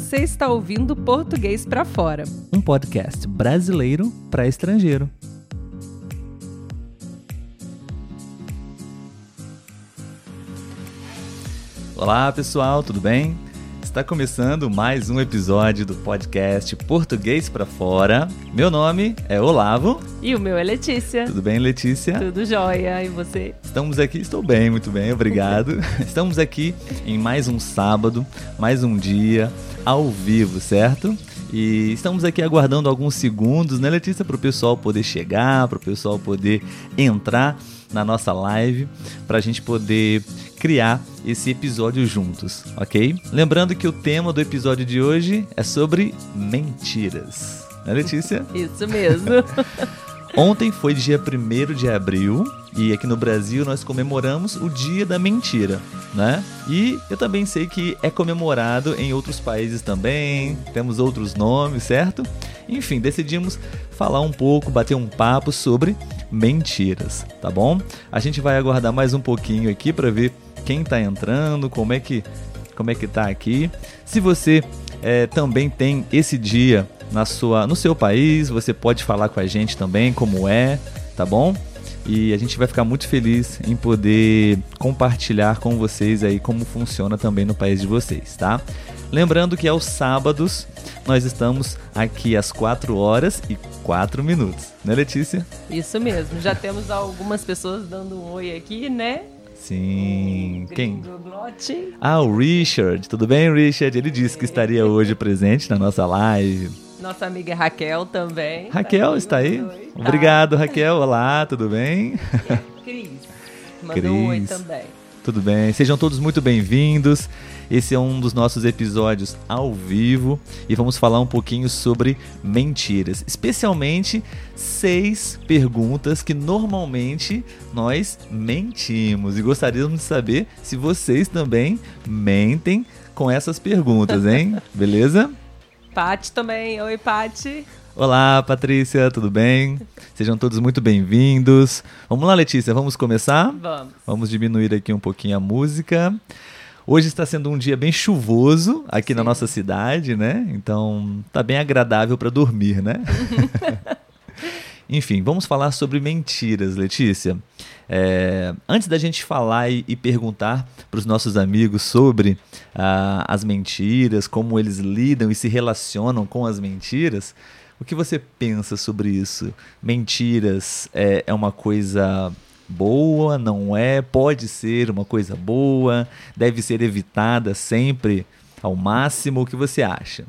Você está ouvindo Português para Fora, um podcast brasileiro para estrangeiro. Olá, pessoal, tudo bem? Está começando mais um episódio do podcast Português para Fora. Meu nome é Olavo. E o meu é Letícia. Tudo bem, Letícia? Tudo jóia. E você? Estamos aqui, estou bem, muito bem, obrigado. Estamos aqui em mais um sábado, mais um dia ao vivo, certo? E estamos aqui aguardando alguns segundos, né, Letícia, para o pessoal poder chegar, para o pessoal poder entrar na nossa live, para a gente poder criar esse episódio juntos, ok? Lembrando que o tema do episódio de hoje é sobre mentiras. Né, Letícia? Isso mesmo. Ontem foi dia 1 de abril e aqui no Brasil nós comemoramos o Dia da Mentira, né? E eu também sei que é comemorado em outros países também, temos outros nomes, certo? Enfim, decidimos falar um pouco, bater um papo sobre mentiras, tá bom? A gente vai aguardar mais um pouquinho aqui para ver quem tá entrando, como é que como é que tá aqui. Se você é, também tem esse dia na sua, no seu país, você pode falar com a gente também como é, tá bom? E a gente vai ficar muito feliz em poder compartilhar com vocês aí como funciona também no país de vocês, tá? Lembrando que aos sábados nós estamos aqui às 4 horas e 4 minutos, né, Letícia? Isso mesmo. Já temos algumas pessoas dando um oi aqui, né? Sim. Quem? Ah, o Richard. Tudo bem, Richard? Ele disse que estaria hoje presente na nossa live. Nossa amiga Raquel também. Raquel, tá está aí? Tá. Obrigado, Raquel. Olá, tudo bem? Cris. Mandou Cris. um oi também. Tudo bem? Sejam todos muito bem-vindos. Esse é um dos nossos episódios ao vivo e vamos falar um pouquinho sobre mentiras, especialmente seis perguntas que normalmente nós mentimos e gostaríamos de saber se vocês também mentem com essas perguntas, hein? Beleza? Pati também. Oi, Pati. Olá, Patrícia, tudo bem? Sejam todos muito bem-vindos. Vamos lá, Letícia, vamos começar? Vamos. Vamos diminuir aqui um pouquinho a música. Hoje está sendo um dia bem chuvoso aqui Sim. na nossa cidade, né? Então tá bem agradável para dormir, né? Enfim, vamos falar sobre mentiras, Letícia. É, antes da gente falar e, e perguntar para os nossos amigos sobre ah, as mentiras, como eles lidam e se relacionam com as mentiras, o que você pensa sobre isso? Mentiras é, é uma coisa boa, não é? Pode ser uma coisa boa, deve ser evitada sempre ao máximo. O que você acha?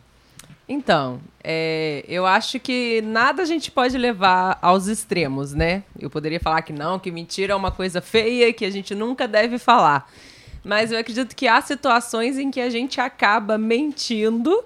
Então, é, eu acho que nada a gente pode levar aos extremos, né? Eu poderia falar que não, que mentira é uma coisa feia que a gente nunca deve falar. Mas eu acredito que há situações em que a gente acaba mentindo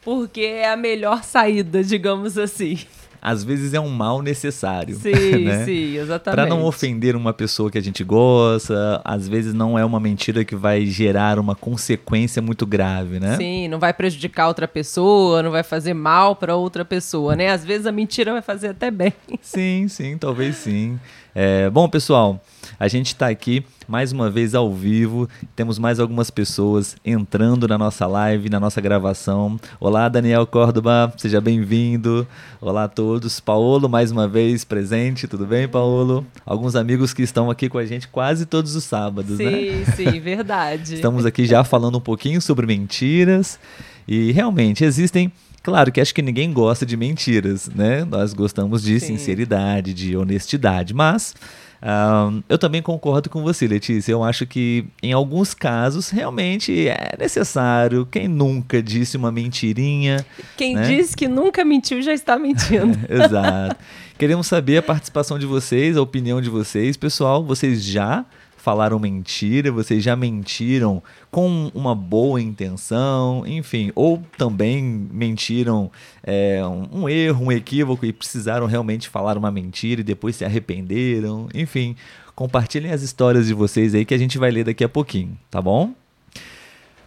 porque é a melhor saída, digamos assim às vezes é um mal necessário. Sim, né? sim, exatamente. Para não ofender uma pessoa que a gente gosta, às vezes não é uma mentira que vai gerar uma consequência muito grave, né? Sim, não vai prejudicar outra pessoa, não vai fazer mal para outra pessoa, né? Às vezes a mentira vai fazer até bem. Sim, sim, talvez sim. É, bom, pessoal, a gente está aqui mais uma vez ao vivo. Temos mais algumas pessoas entrando na nossa live, na nossa gravação. Olá, Daniel Córdoba, seja bem-vindo. Olá a todos. Paulo, mais uma vez presente. Tudo bem, Paulo? Alguns amigos que estão aqui com a gente quase todos os sábados, sim, né? Sim, sim, verdade. Estamos aqui já falando um pouquinho sobre mentiras. E realmente existem Claro que acho que ninguém gosta de mentiras, né? Nós gostamos de Sim. sinceridade, de honestidade, mas um, eu também concordo com você, Letícia. Eu acho que em alguns casos realmente é necessário. Quem nunca disse uma mentirinha? Quem né? diz que nunca mentiu já está mentindo. Exato. Queremos saber a participação de vocês, a opinião de vocês. Pessoal, vocês já falaram mentira, vocês já mentiram com uma boa intenção, enfim, ou também mentiram é, um, um, erro, um equívoco e precisaram realmente falar uma mentira e depois se arrependeram, enfim. Compartilhem as histórias de vocês aí que a gente vai ler daqui a pouquinho, tá bom?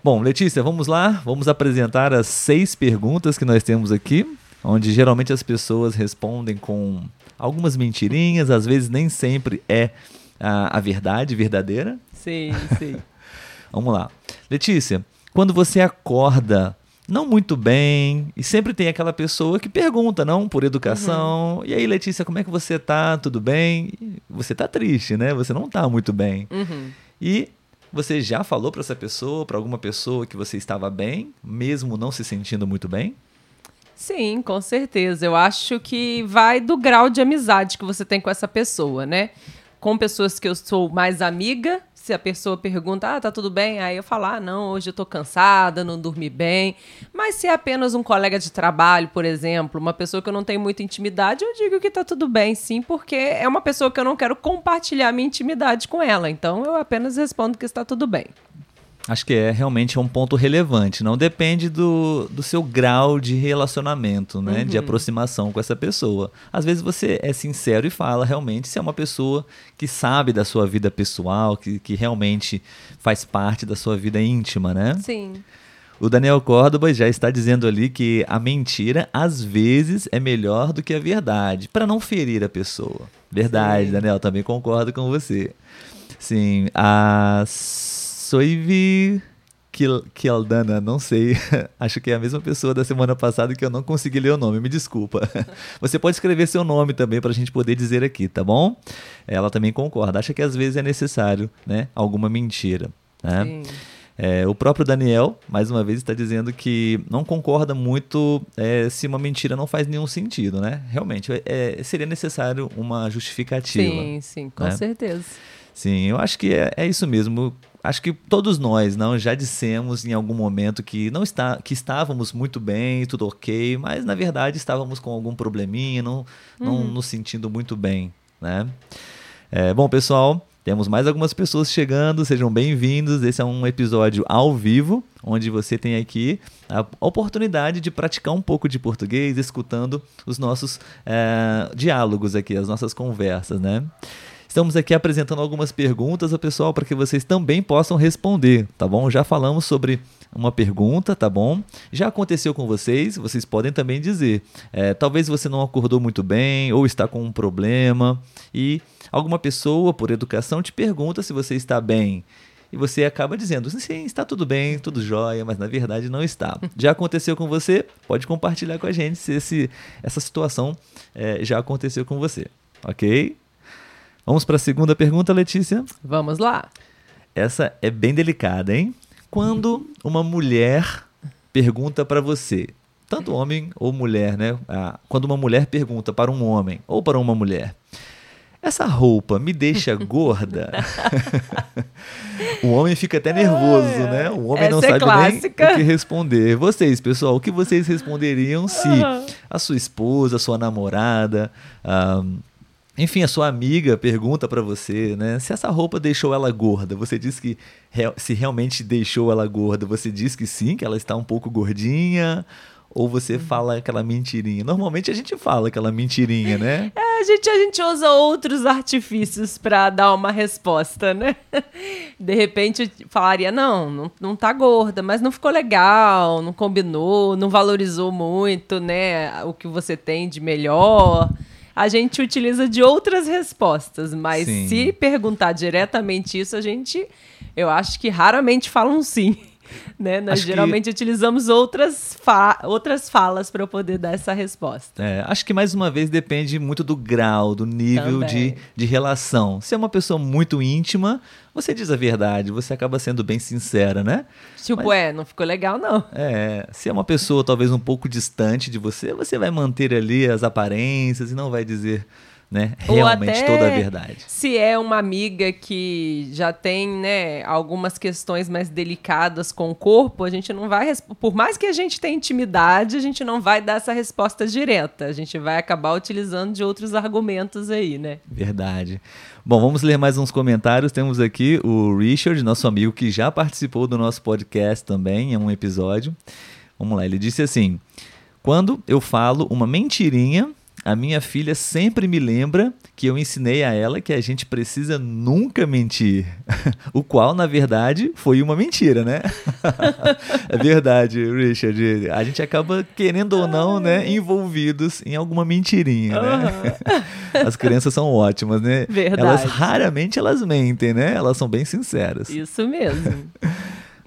Bom, Letícia, vamos lá, vamos apresentar as seis perguntas que nós temos aqui, onde geralmente as pessoas respondem com algumas mentirinhas, às vezes nem sempre é a, a verdade verdadeira? Sim, sim. Vamos lá. Letícia, quando você acorda não muito bem, e sempre tem aquela pessoa que pergunta, não, por educação. Uhum. E aí, Letícia, como é que você tá? Tudo bem? Você tá triste, né? Você não tá muito bem. Uhum. E você já falou para essa pessoa, para alguma pessoa que você estava bem, mesmo não se sentindo muito bem? Sim, com certeza. Eu acho que vai do grau de amizade que você tem com essa pessoa, né? Com pessoas que eu sou mais amiga, se a pessoa pergunta, ah, tá tudo bem? Aí eu falo, ah, não, hoje eu tô cansada, não dormi bem. Mas se é apenas um colega de trabalho, por exemplo, uma pessoa que eu não tenho muita intimidade, eu digo que tá tudo bem, sim, porque é uma pessoa que eu não quero compartilhar minha intimidade com ela. Então eu apenas respondo que está tudo bem. Acho que é realmente um ponto relevante. Não depende do, do seu grau de relacionamento, né? Uhum. De aproximação com essa pessoa. Às vezes você é sincero e fala realmente se é uma pessoa que sabe da sua vida pessoal, que, que realmente faz parte da sua vida íntima, né? Sim. O Daniel Córdoba já está dizendo ali que a mentira às vezes é melhor do que a verdade, para não ferir a pessoa. Verdade, Sim. Daniel, também concordo com você. Sim, as Soivi Kialdana, não sei. Acho que é a mesma pessoa da semana passada que eu não consegui ler o nome, me desculpa. Você pode escrever seu nome também para a gente poder dizer aqui, tá bom? Ela também concorda. Acha que às vezes é necessário, né? Alguma mentira. Né? Sim. É, o próprio Daniel, mais uma vez, está dizendo que não concorda muito é, se uma mentira não faz nenhum sentido, né? Realmente, é, seria necessário uma justificativa. Sim, sim, com né? certeza. Sim, eu acho que é, é isso mesmo acho que todos nós não já dissemos em algum momento que não está que estávamos muito bem, tudo ok, mas na verdade estávamos com algum probleminha, não, não uhum. nos sentindo muito bem, né? É, bom, pessoal, temos mais algumas pessoas chegando, sejam bem-vindos. Esse é um episódio ao vivo, onde você tem aqui a oportunidade de praticar um pouco de português, escutando os nossos é, diálogos aqui, as nossas conversas, né? Estamos aqui apresentando algumas perguntas pessoal para que vocês também possam responder, tá bom? Já falamos sobre uma pergunta, tá bom? Já aconteceu com vocês, vocês podem também dizer. É, talvez você não acordou muito bem ou está com um problema e alguma pessoa, por educação, te pergunta se você está bem e você acaba dizendo, sim, está tudo bem, tudo jóia, mas na verdade não está. Já aconteceu com você? Pode compartilhar com a gente se esse, essa situação é, já aconteceu com você, ok? Vamos para a segunda pergunta, Letícia? Vamos lá. Essa é bem delicada, hein? Quando uma mulher pergunta para você, tanto homem ou mulher, né? Ah, quando uma mulher pergunta para um homem ou para uma mulher, essa roupa me deixa gorda? o homem fica até nervoso, né? O homem Essa não é sabe clássica. nem o que responder. Vocês, pessoal, o que vocês responderiam se a sua esposa, a sua namorada, um, enfim, a sua amiga pergunta para você, né? Se essa roupa deixou ela gorda, você diz que se realmente deixou ela gorda, você diz que sim, que ela está um pouco gordinha, ou você uhum. fala aquela mentirinha? Normalmente a gente fala aquela mentirinha, né? É, a gente, a gente usa outros artifícios para dar uma resposta, né? De repente falaria: não, não, não tá gorda, mas não ficou legal, não combinou, não valorizou muito, né? O que você tem de melhor a gente utiliza de outras respostas, mas sim. se perguntar diretamente isso, a gente, eu acho que raramente falam sim. Né? Nós acho geralmente que... utilizamos outras, fa outras falas para poder dar essa resposta. É, acho que mais uma vez depende muito do grau, do nível de, de relação. Se é uma pessoa muito íntima, você diz a verdade, você acaba sendo bem sincera, né? Tipo, Mas, é, não ficou legal, não. É, se é uma pessoa talvez um pouco distante de você, você vai manter ali as aparências e não vai dizer né? Realmente toda a verdade. Se é uma amiga que já tem, né, algumas questões mais delicadas com o corpo, a gente não vai, por mais que a gente tenha intimidade, a gente não vai dar essa resposta direta. A gente vai acabar utilizando de outros argumentos aí, né? Verdade. Bom, vamos ler mais uns comentários. Temos aqui o Richard, nosso amigo que já participou do nosso podcast também, em um episódio. Vamos lá, ele disse assim: "Quando eu falo uma mentirinha, a minha filha sempre me lembra que eu ensinei a ela que a gente precisa nunca mentir. o qual, na verdade, foi uma mentira, né? é verdade, Richard. A gente acaba, querendo ou não, né, envolvidos em alguma mentirinha, né? As crianças são ótimas, né? Verdade. Elas raramente elas mentem, né? Elas são bem sinceras. Isso mesmo.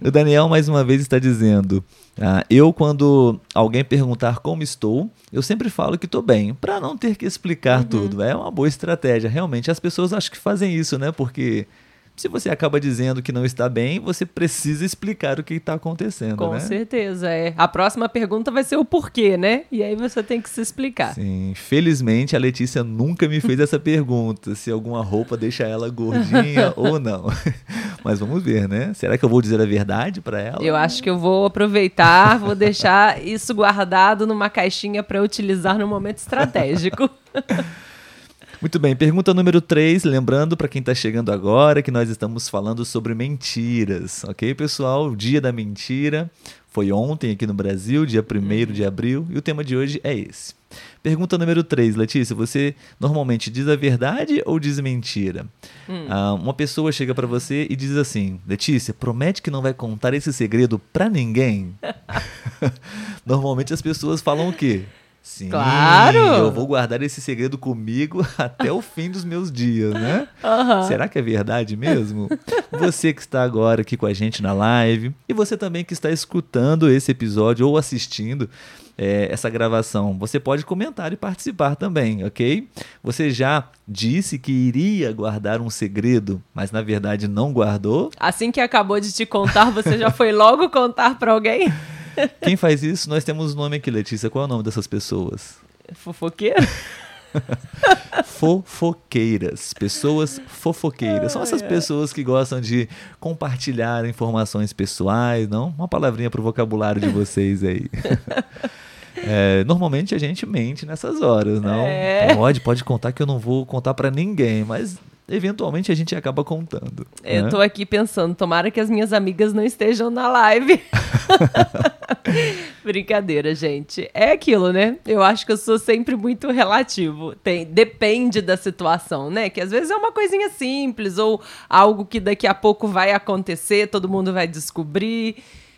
O Daniel, mais uma vez, está dizendo: ah, Eu, quando alguém perguntar como estou, eu sempre falo que estou bem, para não ter que explicar uhum. tudo. É uma boa estratégia. Realmente, as pessoas acho que fazem isso, né? Porque se você acaba dizendo que não está bem, você precisa explicar o que está acontecendo, Com né? certeza, é. A próxima pergunta vai ser o porquê, né? E aí você tem que se explicar. Sim, felizmente a Letícia nunca me fez essa pergunta, se alguma roupa deixa ela gordinha ou não. Mas vamos ver, né? Será que eu vou dizer a verdade para ela? Eu acho que eu vou aproveitar, vou deixar isso guardado numa caixinha para utilizar no momento estratégico. Muito bem, pergunta número 3, lembrando para quem está chegando agora que nós estamos falando sobre mentiras, ok, pessoal? O dia da mentira foi ontem aqui no Brasil, dia 1 de abril, e o tema de hoje é esse. Pergunta número 3, Letícia, você normalmente diz a verdade ou diz mentira? Hum. Ah, uma pessoa chega para você e diz assim: Letícia, promete que não vai contar esse segredo para ninguém? normalmente as pessoas falam o quê? Sim, claro! Eu vou guardar esse segredo comigo até o fim dos meus dias, né? Uhum. Será que é verdade mesmo? você que está agora aqui com a gente na live e você também que está escutando esse episódio ou assistindo é, essa gravação, você pode comentar e participar também, ok? Você já disse que iria guardar um segredo, mas na verdade não guardou? Assim que acabou de te contar, você já foi logo contar para alguém? Quem faz isso? Nós temos um nome aqui, Letícia. Qual é o nome dessas pessoas? Fofoqueira? fofoqueiras, pessoas fofoqueiras. São essas pessoas que gostam de compartilhar informações pessoais, não? Uma palavrinha para o vocabulário de vocês aí. É, normalmente a gente mente nessas horas, não? É. Pode, pode contar que eu não vou contar para ninguém, mas eventualmente a gente acaba contando. Eu né? tô aqui pensando, tomara que as minhas amigas não estejam na live. Brincadeira, gente. É aquilo, né? Eu acho que eu sou sempre muito relativo. Tem, depende da situação, né? Que às vezes é uma coisinha simples ou algo que daqui a pouco vai acontecer, todo mundo vai descobrir.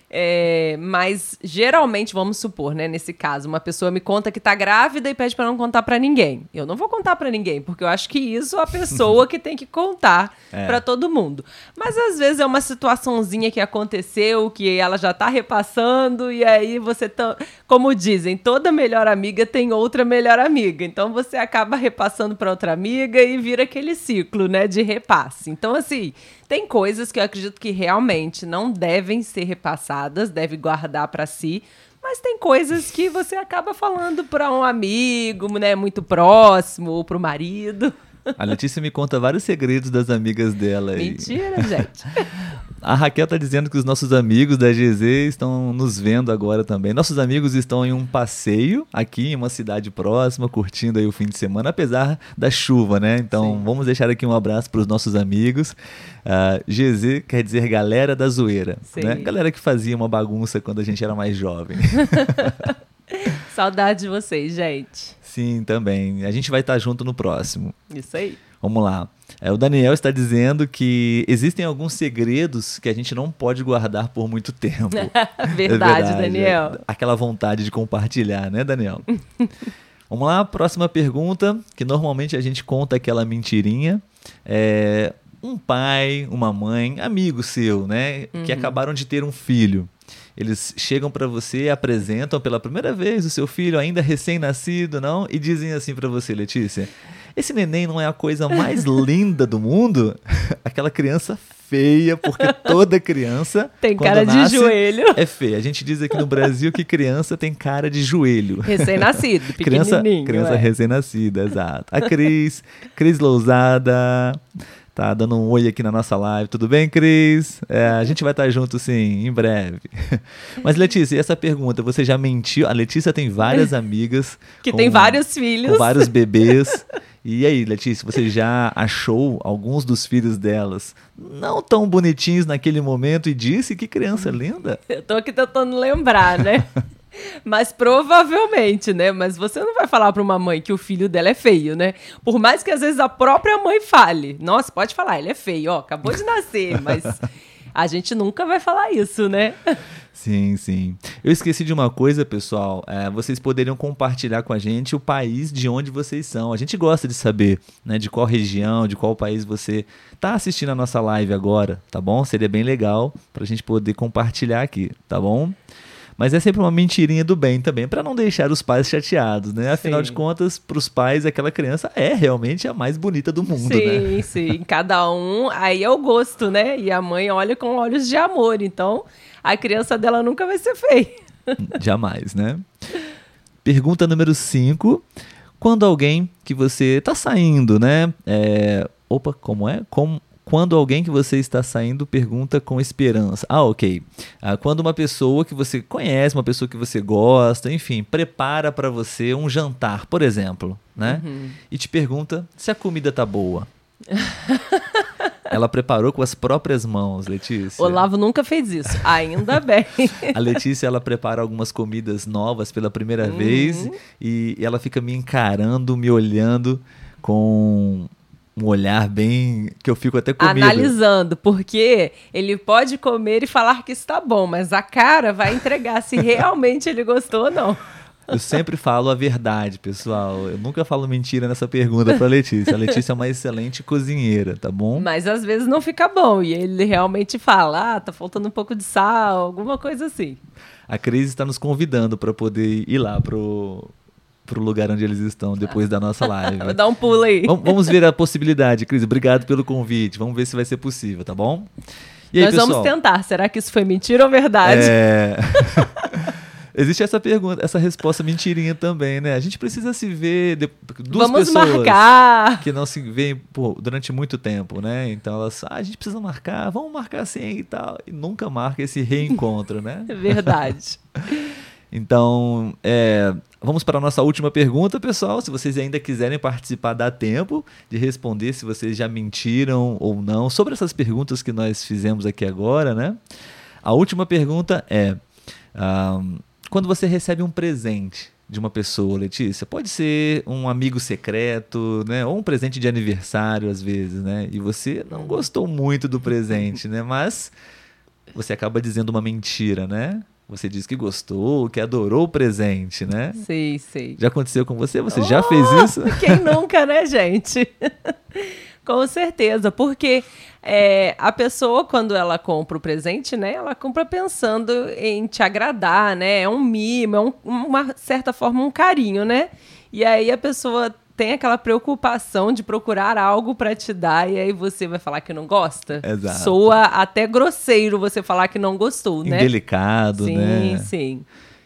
É, mas geralmente, vamos supor, né, nesse caso, uma pessoa me conta que tá grávida e pede para não contar para ninguém. Eu não vou contar para ninguém, porque eu acho que isso é a pessoa que tem que contar é. para todo mundo. Mas às vezes é uma situaçãozinha que aconteceu, que ela já tá repassando e aí você tá, como dizem, toda melhor amiga tem outra melhor amiga. Então você acaba repassando para outra amiga e vira aquele ciclo, né, de repasse. Então assim, tem coisas que eu acredito que realmente não devem ser repassadas, deve guardar para si. Mas tem coisas que você acaba falando para um amigo, né, muito próximo, ou para o marido. A Letícia me conta vários segredos das amigas dela. Aí. Mentira, gente. A Raquel tá dizendo que os nossos amigos da GZ estão nos vendo agora também. Nossos amigos estão em um passeio aqui em uma cidade próxima, curtindo aí o fim de semana, apesar da chuva, né? Então Sim. vamos deixar aqui um abraço para os nossos amigos. Uh, GZ quer dizer galera da zoeira, Sim. né? Galera que fazia uma bagunça quando a gente era mais jovem. Saudade de vocês, gente. Sim, também. A gente vai estar junto no próximo. Isso aí. Vamos lá. É, o Daniel está dizendo que existem alguns segredos que a gente não pode guardar por muito tempo. verdade, é verdade, Daniel. É aquela vontade de compartilhar, né, Daniel? Vamos lá, próxima pergunta, que normalmente a gente conta aquela mentirinha. É, um pai, uma mãe, amigo seu, né, uhum. que acabaram de ter um filho. Eles chegam para você, apresentam pela primeira vez o seu filho ainda recém-nascido, não? E dizem assim para você, Letícia: esse neném não é a coisa mais linda do mundo? Aquela criança feia, porque toda criança. tem cara de joelho. É feia. A gente diz aqui no Brasil que criança tem cara de joelho. Recém-nascido, criança Criança é. recém-nascida, exato. A Cris, Cris Lousada. Tá dando um oi aqui na nossa live. Tudo bem, Cris? É, a gente vai estar junto, sim, em breve. Mas, Letícia, essa pergunta, você já mentiu? A Letícia tem várias amigas. Que com, tem vários filhos. Com vários bebês. E aí, Letícia, você já achou alguns dos filhos delas não tão bonitinhos naquele momento e disse que criança linda? Eu tô aqui tentando lembrar, né? Mas provavelmente, né? Mas você não vai falar para uma mãe que o filho dela é feio, né? Por mais que às vezes a própria mãe fale. Nossa, pode falar, ele é feio, ó, acabou de nascer, mas A gente nunca vai falar isso, né? Sim, sim. Eu esqueci de uma coisa, pessoal. É, vocês poderiam compartilhar com a gente o país de onde vocês são. A gente gosta de saber, né, de qual região, de qual país você está assistindo a nossa live agora, tá bom? Seria bem legal para a gente poder compartilhar aqui, tá bom? Mas é sempre uma mentirinha do bem também, para não deixar os pais chateados, né? Afinal sim. de contas, para os pais, aquela criança é realmente a mais bonita do mundo, sim, né? Sim, sim. Cada um, aí é o gosto, né? E a mãe olha com olhos de amor. Então, a criança dela nunca vai ser feia. Jamais, né? Pergunta número 5. Quando alguém que você está saindo, né? É... Opa, como é? Como, quando alguém que você está saindo pergunta com esperança. Ah, ok. Ah, quando uma pessoa que você conhece, uma pessoa que você gosta, enfim, prepara para você um jantar, por exemplo, né? Uhum. E te pergunta se a comida tá boa. Ela preparou com as próprias mãos, Letícia. Olavo nunca fez isso, ainda bem. A Letícia, ela prepara algumas comidas novas pela primeira uhum. vez e ela fica me encarando, me olhando com um olhar bem que eu fico até comigo. Analisando, porque ele pode comer e falar que está bom, mas a cara vai entregar se realmente ele gostou ou não. Eu sempre falo a verdade, pessoal. Eu nunca falo mentira nessa pergunta para Letícia. A Letícia é uma excelente cozinheira, tá bom? Mas às vezes não fica bom e ele realmente fala: "Ah, tá faltando um pouco de sal", alguma coisa assim. A Cris está nos convidando para poder ir lá pro pro lugar onde eles estão depois da nossa live. Dá um pulo aí. Vamos ver a possibilidade, Cris. Obrigado pelo convite. Vamos ver se vai ser possível, tá bom? Aí, Nós pessoal? vamos tentar. Será que isso foi mentira ou verdade? É... Existe essa pergunta, essa resposta mentirinha também, né? A gente precisa se ver de... duas Vamos pessoas marcar. que não se veem durante muito tempo, né? Então elas, ah, a gente precisa marcar, vamos marcar assim e tal, e nunca marca esse reencontro, né? Verdade. Então, é, vamos para a nossa última pergunta, pessoal. Se vocês ainda quiserem participar, dá tempo de responder se vocês já mentiram ou não sobre essas perguntas que nós fizemos aqui agora, né? A última pergunta é: um, quando você recebe um presente de uma pessoa, Letícia, pode ser um amigo secreto, né? Ou um presente de aniversário, às vezes, né? E você não gostou muito do presente, né? Mas você acaba dizendo uma mentira, né? Você disse que gostou, que adorou o presente, né? Sei, sei. Já aconteceu com você? Você oh, já fez isso? Quem nunca, né, gente? com certeza, porque é, a pessoa, quando ela compra o presente, né, ela compra pensando em te agradar, né? É um mimo, é um, uma certa forma um carinho, né? E aí a pessoa tem aquela preocupação de procurar algo para te dar e aí você vai falar que não gosta. Exato. Soa até grosseiro você falar que não gostou, né? Indelicado, sim, né? Sim, sim.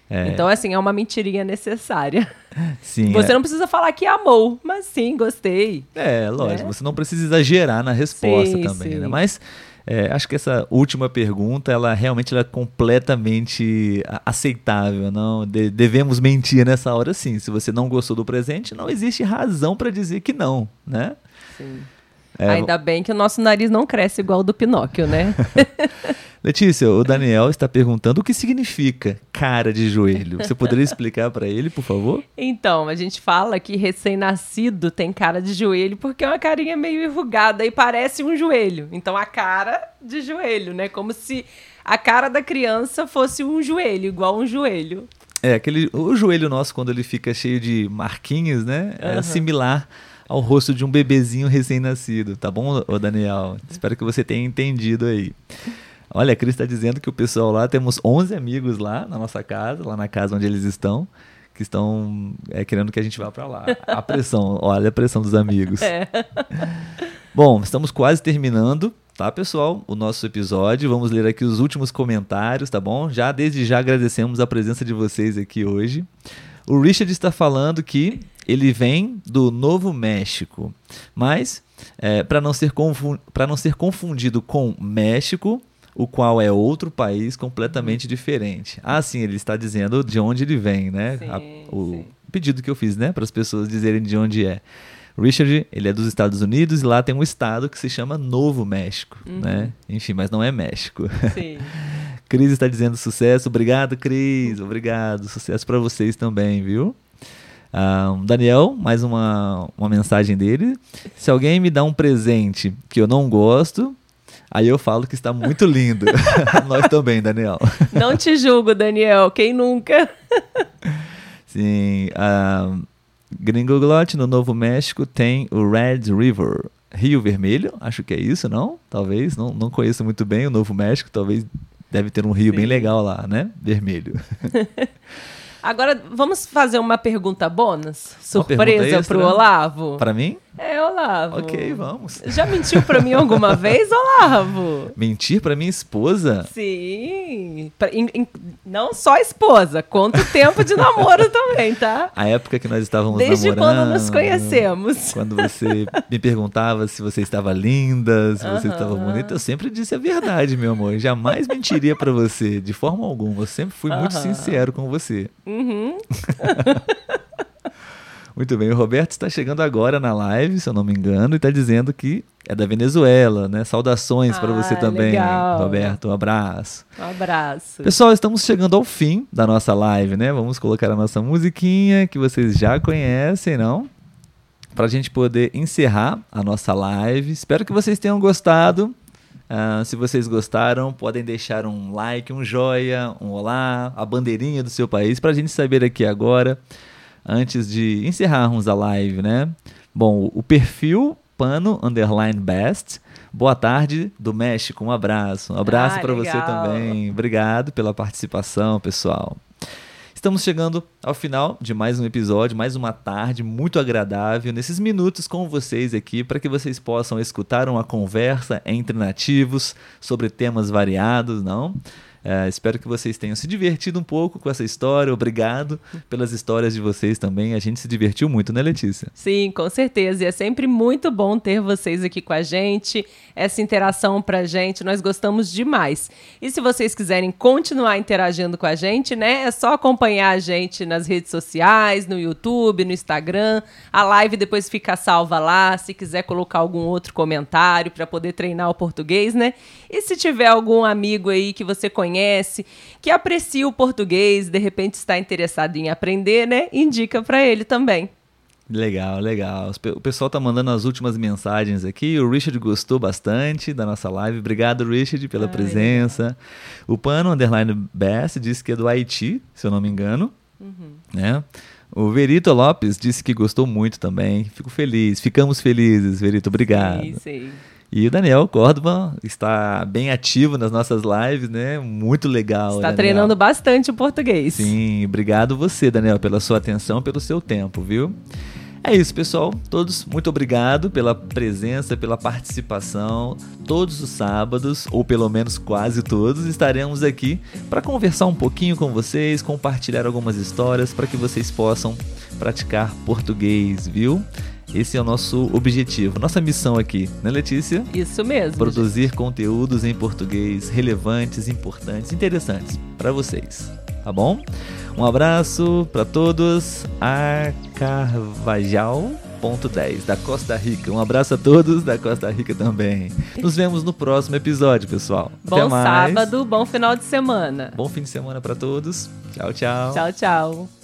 É. Então, assim, é uma mentirinha necessária. Sim. Você é. não precisa falar que amou, mas sim, gostei. É, lógico. Né? Você não precisa exagerar na resposta sim, também, né? sim. né? Mas é, acho que essa última pergunta, ela realmente ela é completamente aceitável. Não de, devemos mentir nessa hora, sim. Se você não gostou do presente, não existe razão para dizer que não, né? Sim. É, Ainda bem que o nosso nariz não cresce igual o do Pinóquio, né? Letícia, o Daniel está perguntando o que significa cara de joelho. Você poderia explicar para ele, por favor? Então, a gente fala que recém-nascido tem cara de joelho porque é uma carinha meio enrugada e parece um joelho. Então, a cara de joelho, né? Como se a cara da criança fosse um joelho, igual um joelho. É, aquele, o joelho nosso, quando ele fica cheio de marquinhos, né? É uhum. similar ao rosto de um bebezinho recém-nascido, tá bom, Daniel? Espero que você tenha entendido aí. Olha, a Cris está dizendo que o pessoal lá, temos 11 amigos lá na nossa casa, lá na casa onde eles estão, que estão é, querendo que a gente vá para lá. A pressão, olha a pressão dos amigos. É. Bom, estamos quase terminando, tá, pessoal? O nosso episódio. Vamos ler aqui os últimos comentários, tá bom? Já desde já agradecemos a presença de vocês aqui hoje. O Richard está falando que ele vem do Novo México, mas é, para não, ser não ser confundido com México, o qual é outro país completamente diferente. Ah, sim, ele está dizendo de onde ele vem, né? Sim, A, o sim. pedido que eu fiz, né, para as pessoas dizerem de onde é. Richard, ele é dos Estados Unidos e lá tem um estado que se chama Novo México, uhum. né? Enfim, mas não é México. Sim. Cris está dizendo sucesso. Obrigado, Cris. Obrigado. Sucesso para vocês também, viu? Um, Daniel, mais uma, uma mensagem dele. Se alguém me dá um presente que eu não gosto, Aí eu falo que está muito lindo. Nós também, Daniel. Não te julgo, Daniel. Quem nunca? Sim. A Gringoglote, no Novo México, tem o Red River. Rio Vermelho, acho que é isso, não? Talvez, não, não conheço muito bem o Novo México, talvez deve ter um rio Sim. bem legal lá, né? Vermelho. Agora, vamos fazer uma pergunta bônus? Surpresa para o Olavo? Para mim? É, Olavo. Ok, vamos. Já mentiu para mim alguma vez, Olavo? Mentir para minha esposa? Sim. Pra, in, in, não só esposa, conta o tempo de namoro também, tá? A época que nós estávamos Desde namorando. Desde quando nos conhecemos. Quando você me perguntava se você estava linda, se você estava bonita, eu sempre disse a verdade, meu amor. Jamais mentiria para você, de forma alguma. Eu sempre fui muito sincero com você. Uhum. Muito bem, o Roberto está chegando agora na live, se eu não me engano, e está dizendo que é da Venezuela, né? Saudações ah, para você também, legal. Roberto. Um abraço. Um abraço. Pessoal, estamos chegando ao fim da nossa live, né? Vamos colocar a nossa musiquinha que vocês já conhecem, não? Para a gente poder encerrar a nossa live. Espero que vocês tenham gostado. Uh, se vocês gostaram, podem deixar um like, um joia, um olá, a bandeirinha do seu país, para a gente saber aqui agora antes de encerrarmos a live, né? Bom, o perfil pano underline best. Boa tarde do México, um abraço. Um abraço ah, para você também. Obrigado pela participação, pessoal. Estamos chegando ao final de mais um episódio, mais uma tarde muito agradável, nesses minutos com vocês aqui, para que vocês possam escutar uma conversa entre nativos sobre temas variados, não? É, espero que vocês tenham se divertido um pouco com essa história. Obrigado pelas histórias de vocês também. A gente se divertiu muito, né, Letícia? Sim, com certeza. E é sempre muito bom ter vocês aqui com a gente, essa interação pra gente. Nós gostamos demais. E se vocês quiserem continuar interagindo com a gente, né, é só acompanhar a gente nas redes sociais, no YouTube, no Instagram. A live depois fica salva lá. Se quiser colocar algum outro comentário para poder treinar o português, né? E se tiver algum amigo aí que você conhece, conhece, que aprecia o português, de repente está interessado em aprender, né? Indica para ele também. Legal, legal. O pessoal tá mandando as últimas mensagens aqui. O Richard gostou bastante da nossa live. Obrigado, Richard, pela Ai, presença. O Pano Underline Best disse que é do Haiti, se eu não me engano. Uhum. Né? O Verito Lopes disse que gostou muito também. Fico feliz. Ficamos felizes, Verito. Obrigado. Sim, sim. E o Daniel Córdoba está bem ativo nas nossas lives, né? Muito legal. Está Daniel. treinando bastante o português. Sim, obrigado você, Daniel, pela sua atenção, pelo seu tempo, viu? É isso, pessoal. Todos, muito obrigado pela presença, pela participação. Todos os sábados, ou pelo menos quase todos, estaremos aqui para conversar um pouquinho com vocês, compartilhar algumas histórias para que vocês possam praticar português, viu? Esse é o nosso objetivo, nossa missão aqui, né, Letícia? Isso mesmo. Produzir gente. conteúdos em português relevantes, importantes, interessantes para vocês, tá bom? Um abraço para todos. A Carvajal. Ponto 10 da Costa Rica. Um abraço a todos da Costa Rica também. Nos vemos no próximo episódio, pessoal. Bom Até mais. sábado, bom final de semana. Bom fim de semana para todos. Tchau, tchau. Tchau, tchau.